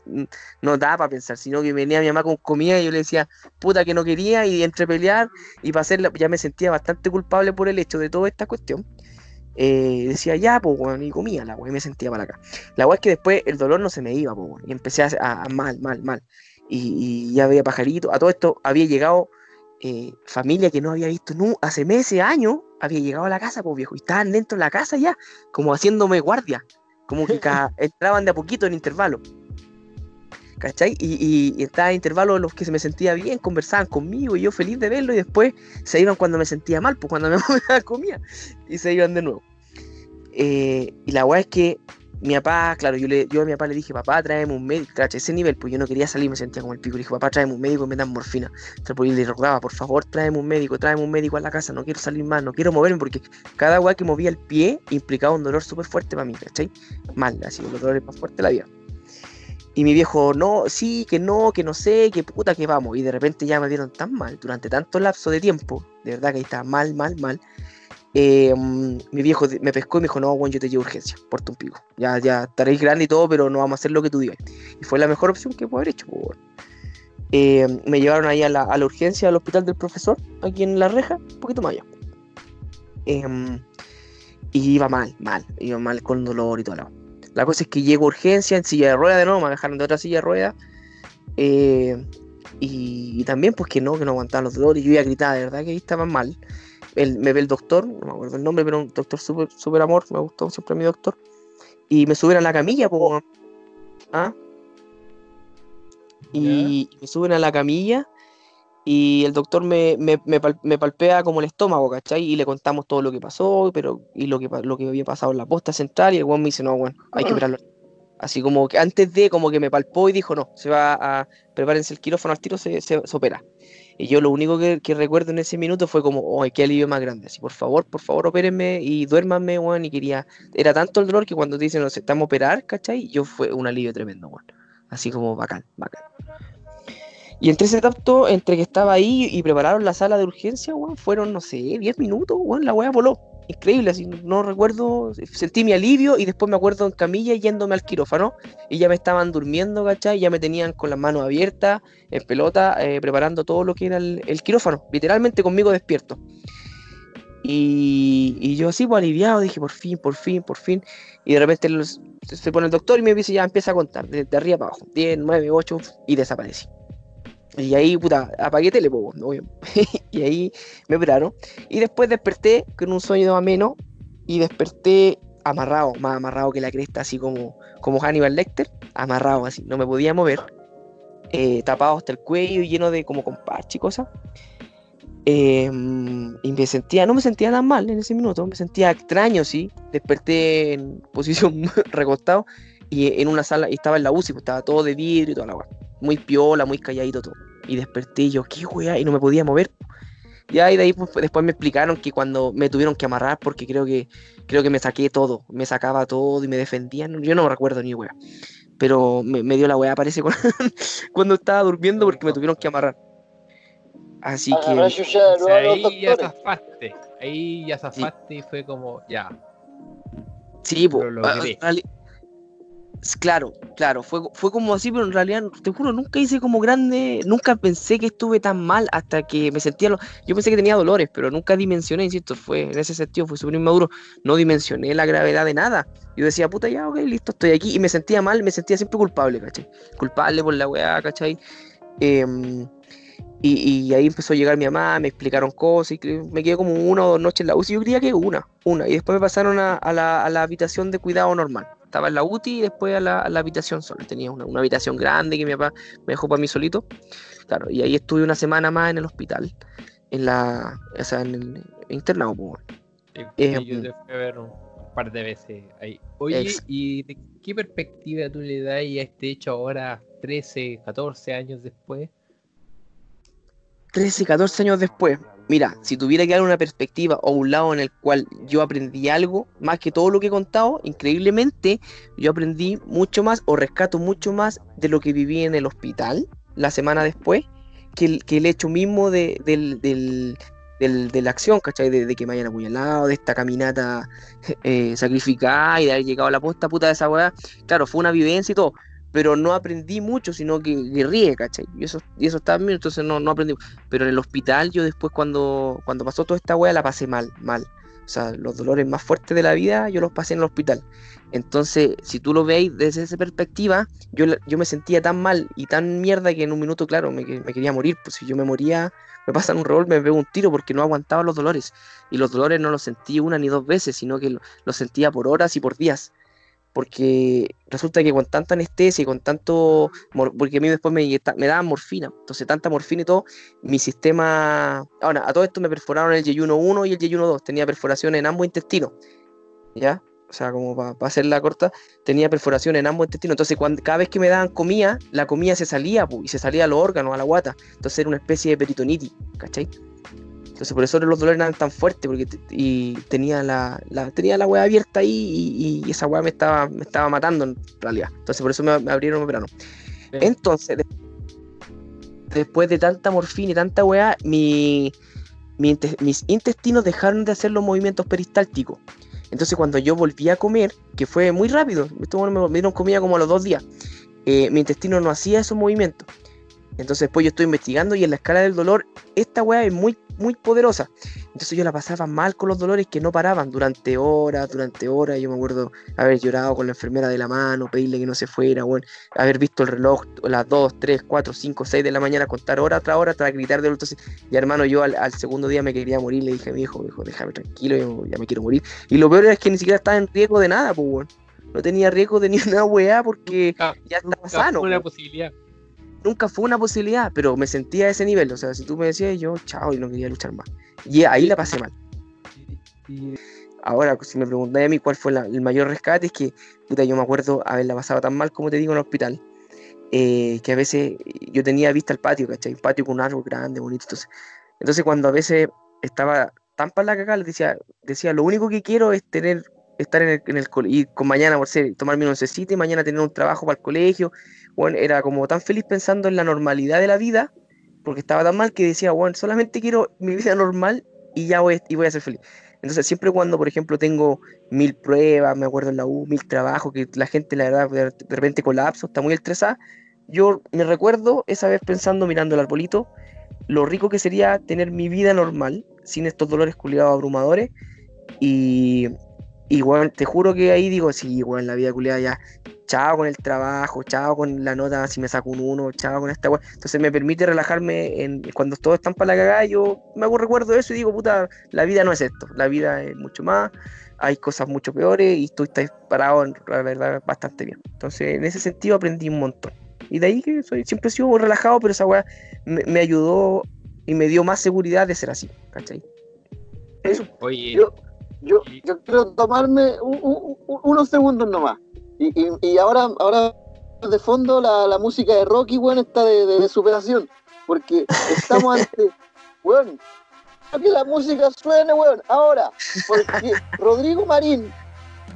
no daba para pensar, sino que venía mi mamá con comida y yo le decía, puta que no quería, y entre pelear y para hacerla, ya me sentía bastante culpable por el hecho de toda esta cuestión. Eh, decía ya, pues, weón, y comía la weón, y me sentía para acá. La weón es que después el dolor no se me iba, pues, y empecé a, a- a mal, mal, mal. Y, y ya veía pajarito. A todo esto había llegado eh, familia que no había visto nu- hace meses, años, había llegado a la casa, pues viejo, y estaban dentro de la casa ya, como haciéndome guardia, como que entraban de a poquito en intervalo. ¿Cachai? Y, y, y estaba en intervalo los que se me sentía bien, conversaban conmigo y yo feliz de verlo y después se iban cuando me sentía mal, pues cuando me comía y se iban de nuevo. Eh, y la weá es que mi papá, claro, yo, le, yo a mi papá le dije, papá, tráeme un médico, cacha, ese nivel, pues yo no quería salir, me sentía como el pico. Le dije, papá, tráeme un médico me dan morfina. Entonces, le rogaba, por favor, tráeme un médico, tráeme un médico a la casa, no quiero salir más, no quiero moverme, porque cada weá que movía el pie implicaba un dolor súper fuerte para mí, ¿cachai? Mal, así, los dolores más fuertes de la vida. Y mi viejo, no, sí, que no, que no sé, que puta que vamos. Y de repente ya me dieron tan mal, durante tanto lapso de tiempo, de verdad que ahí estaba mal, mal, mal. eh, mi viejo me pescó y me dijo, no, bueno, yo te llevo urgencia, porta un pico. Ya, ya estaréis grande y todo, pero no vamos a hacer lo que tú digas. Y fue la mejor opción que puedo haber hecho. po, weón. Eh, me llevaron ahí a la, a la urgencia al hospital del profesor, aquí en La Reja, un poquito más allá. Em, y iba mal, mal, iba mal con dolor y todo La cosa es que llego a urgencia en silla de ruedas de nuevo, me dejaron de otra silla de ruedas. eh, y, y también, pues que no, que no aguantaba los dolores. Yo iba a gritar, de verdad que ahí estaba mal. El- me ve el doctor, no me acuerdo el nombre, pero un doctor súper super amor, me gustó siempre mi doctor. Y me suben a la camilla, pues. ¿Ah? Y me suben a la camilla y el doctor me, me, me pal- me palpea como el estómago, ¿cachai? Y le contamos todo lo que pasó, pero y lo que, lo que había pasado en la posta central y el weón me dice, no, bueno, hay que operarlo. Así como que antes de, como que me palpó y dijo, no, se va a, prepárense el quirófano al tiro, se, se, se opera. Y yo lo único que, que recuerdo en ese minuto fue como, ¡ay, qué alivio más grande! Así, por favor, por favor, opérenme y duérmanme, weón. Y quería, era tanto el dolor que cuando te dicen, nos estamos a operar, ¿cachai? Yo fue un alivio tremendo, weón. Así como bacán, bacán. Y entre ese tanto, entre que estaba ahí y prepararon la sala de urgencia, fueron, no sé, 10 minutos, la weá voló. Increíble, así, no recuerdo, sentí mi alivio y después me acuerdo en camilla yéndome al quirófano y ya me estaban durmiendo, ¿cachai? Ya me tenían con las manos abiertas, en pelota, eh, preparando todo lo que era el, quirófano, literalmente conmigo despierto. Y, yo así, pues aliviado, dije, por fin, por fin, por fin. Y de repente se pone el doctor y me dice, ya empieza a contar, de arriba para abajo, 10, 9, 8, y desaparecí. Y ahí, puta, apagué tele, po, obvio. y ahí me operaron. Y después desperté con un sueño ameno y desperté amarrado, más amarrado que la cresta, así como, como Hannibal Lecter, amarrado así, no me podía mover, eh, tapado hasta el cuello lleno de como con parche y cosas. Eh, y me sentía, no me sentía tan mal en ese minuto, me sentía extraño, sí. Desperté en posición recostado y en una sala, y estaba en la UCI, pues estaba todo de vidrio y toda la. Muy piola, muy calladito todo. Y desperté y yo, ¿qué weá? Y no me podía mover. Ya, y de ahí pues, después me explicaron que cuando me tuvieron que amarrar, porque creo que creo que me saqué todo, me sacaba todo y me defendían. Yo no me recuerdo ni weá. Pero me, me dio la weá, parece, cuando, cuando estaba durmiendo porque me tuvieron que amarrar. Así que. Chucha de O sea, ahí ya zafaste. Ahí ya zafaste y fue como, ya. Sí, po, Claro, claro, fue, fue como así, pero en realidad, te juro, nunca hice como grande, nunca pensé que estuve tan mal hasta que me sentía, lo- yo pensé que tenía dolores, pero nunca dimensioné, insisto, fue, en ese sentido fue súper inmaduro, no dimensioné la gravedad de nada, yo decía, puta, ya, ok, listo, estoy aquí, y me sentía mal, me sentía siempre culpable, ¿cachai? Culpable por la weá, ¿cachai? Em, y, y ahí empezó a llegar mi mamá, me explicaron cosas, y me quedé como una o dos noches en la UCI, yo creía que una, una, y después me pasaron a la, a la habitación de cuidado normal. Estaba en la UTI y después a la, a la habitación sola. Tenía una, una habitación grande que mi papá me dejó para mí solito. Claro, y ahí estuve una semana más en el hospital, en la, o sea, en el internado, pues. Sí, Eh, yo te fui a ver un par de veces ahí. Oye, Ex- ¿y de qué perspectiva tú le das a este hecho ahora, 13, 14 años después? 13, 14 años después, mira, si tuviera que dar una perspectiva o un lado en el cual yo aprendí algo, más que todo lo que he contado, increíblemente, yo aprendí mucho más o rescato mucho más de lo que viví en el hospital la semana después, que el, hecho mismo de, del, del- del- de la acción, ¿cachai? De, de que me hayan apuñalado, de esta caminata eh, sacrificada y de haber llegado a la posta puta de esa weá. Claro, fue una vivencia y todo, pero no aprendí mucho, sino que guerríe, ¿cachai? Y eso, y eso está bien, entonces no, no aprendí. Pero en el hospital yo después cuando, cuando pasó toda esta weá la pasé mal, mal. O sea, los dolores más fuertes de la vida yo los pasé en el hospital. Entonces, si tú lo veis desde esa perspectiva, yo, yo me sentía tan mal y tan mierda que en un minuto, claro, me, que- me quería morir. Pues si yo me moría, me pasan un rol, me pego un tiro porque no aguantaba los dolores. Y los dolores no los sentí una ni dos veces, sino que lo- los sentía por horas y por días porque resulta que con tanta anestesia y con tanto, porque a mí después me, daban morfina, entonces tanta morfina y todo, mi sistema, ahora, a todo esto me perforaron el yeyuno 1 y el yeyuno 2, tenía perforación en ambos intestinos, ¿ya? O sea, como para hacerla corta, tenía perforación en ambos intestinos, entonces cuando, cada vez que me daban comida, la comida se salía, pu, y se salía a los órganos, a la guata, entonces era una especie de peritonitis, ¿cachai? Entonces por eso los dolores eran tan fuertes, porque y tenía la, la- tenía la weá abierta ahí y, y esa weá me estaba, me estaba matando en realidad. Entonces por eso me, me abrieron me operaron. Entonces, de- después de tanta morfina y tanta weá, mi, mi mis intestinos dejaron de hacer los movimientos peristálticos. Entonces cuando yo volví a comer, que fue muy rápido, me me dieron comida como a los dos días, eh, mi intestino no hacía esos movimientos. Entonces después yo estoy investigando y en la escala del dolor, esta weá es muy, muy poderosa. Entonces yo la pasaba mal con los dolores que no paraban durante horas, durante horas. Yo me acuerdo haber llorado con la enfermera de la mano, pedirle que no se fuera, bueno, haber visto el reloj a las 2, 3, 4, 5, 6 de la mañana, contar hora tras hora, tras gritar de entonces, y hermano, yo al, al segundo día me quería morir, le dije a mi hijo, hijo, déjame tranquilo, yo ya me quiero morir. Y lo peor es que ni siquiera estaba en riesgo de nada, pues, weón. No tenía riesgo de ni una weá porque ya estaba sano. Una posibilidad. Nunca fue una posibilidad, pero me sentía a ese nivel. O sea, si tú me decías, yo, chao, y no quería luchar más. Y ahí la pasé mal. Ahora, si me preguntáis a mí cuál fue el mayor rescate, es que, puta, yo me acuerdo haberla pasado tan mal, como te digo, en el hospital, eh, que a veces yo tenía vista al patio, ¿cachai? Un patio con un árbol grande, bonito. Entonces, entonces cuando a veces estaba tan para la cagada, decía, decía, lo único que quiero es tener, estar en el, en el con mañana, por ser, tomarme un oncecito y mañana tener un trabajo para el colegio. Bueno, era como tan feliz pensando en la normalidad de la vida, porque estaba tan mal que decía, bueno, solamente quiero mi vida normal y ya voy, y voy a ser feliz. Entonces, siempre cuando, por ejemplo, tengo mil pruebas, me acuerdo en la U, mil trabajos, que la gente, la verdad, de, repente colapso, está muy estresada, yo me recuerdo esa vez pensando, mirando el arbolito, lo rico que sería tener mi vida normal, sin estos dolores culiados abrumadores, y, y bueno, te juro que ahí digo, sí, bueno, la vida culiada ya, chao con el trabajo, chao con la nota si me saco un uno, chao con esta weá. Entonces me permite relajarme en, cuando todos están para la cagada, yo me hago recuerdo de eso y digo, puta, la vida no es esto, la vida es mucho más, hay cosas mucho peores y tú estás parado, la verdad, bastante bien. Entonces, en ese sentido aprendí un montón. Y de ahí que soy, siempre he sido muy relajado, pero esa weá me, me ayudó y me dio más seguridad de ser así, ¿cachai? Eso. Oye, Yo, yo, yo quiero tomarme un- un- un- unos segundos nomás. Y, y, y ahora, ahora de fondo la, la música de Rocky, weón, está de, de- de superación. Porque estamos ante, weón, quiero que la música suene, weón, ahora. Porque Rodrigo Marín,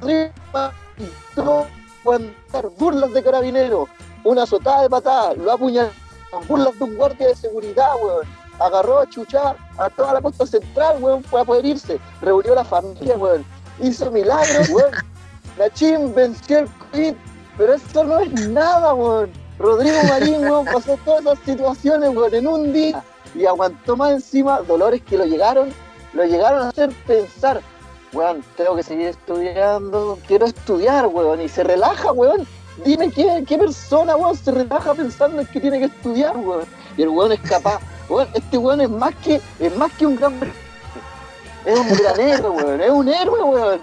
Rodrigo Marín, aguantar burlas de carabinero, una azotada de patada, lo apuñaló, burlas de un guardia de seguridad, weón. Agarró a chuchar a toda la costa central, weón, para poder irse. Reunió a la familia, weón. Hizo milagros, weón. Nachim venció el COVID Pero eso no es nada, weón. Rodrigo Marín, weón, pasó todas esas situaciones, weón, en un día y aguantó más encima dolores que lo llegaron, lo llegaron a hacer pensar, weón, tengo que seguir estudiando, quiero estudiar, weón, y se relaja, weón. Dime qué, qué persona, weón, se relaja pensando en que tiene que estudiar, weón. Y el weón es capaz, este weón es más que, es más que un gran es un gran héroe, weón, es un héroe, weón.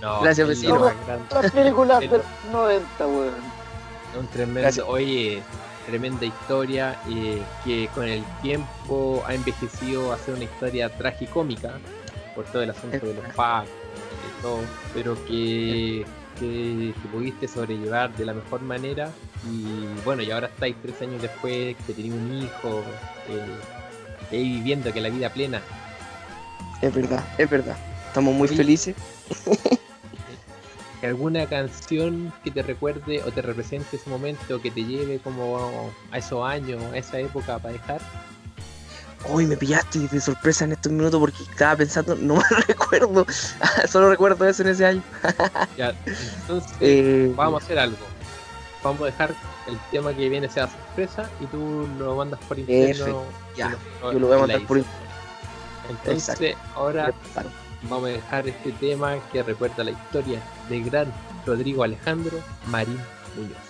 No, Gracias, vecino. grande. Las películas El- del 90, weón. Un tremendo, Gracias. oye, tremenda historia eh, que con el tiempo ha envejecido a ser una historia tragicómica por todo el asunto de los packs y todo, pero que, que, que pudiste sobrellevar de la mejor manera y bueno, y ahora estáis tres años después, que tenéis un hijo, eh, viviendo que la vida plena. Es verdad, es verdad. Estamos muy felices. ¿Alguna canción que te recuerde o te represente ese momento, que te lleve como a esos años, a esa época para dejar? Uy, me pillaste de sorpresa en estos minutos porque estaba pensando, no me recuerdo. Solo recuerdo eso en ese año. Ya, entonces Eh, vamos a hacer algo. Vamos a dejar el tema que viene sea sorpresa y tú lo mandas por interno. Ya, yo lo voy a mandar por dices. Entonces, ahora vamos a dejar este tema que recuerda la historia del gran Rodrigo Alejandro Marín Muñoz.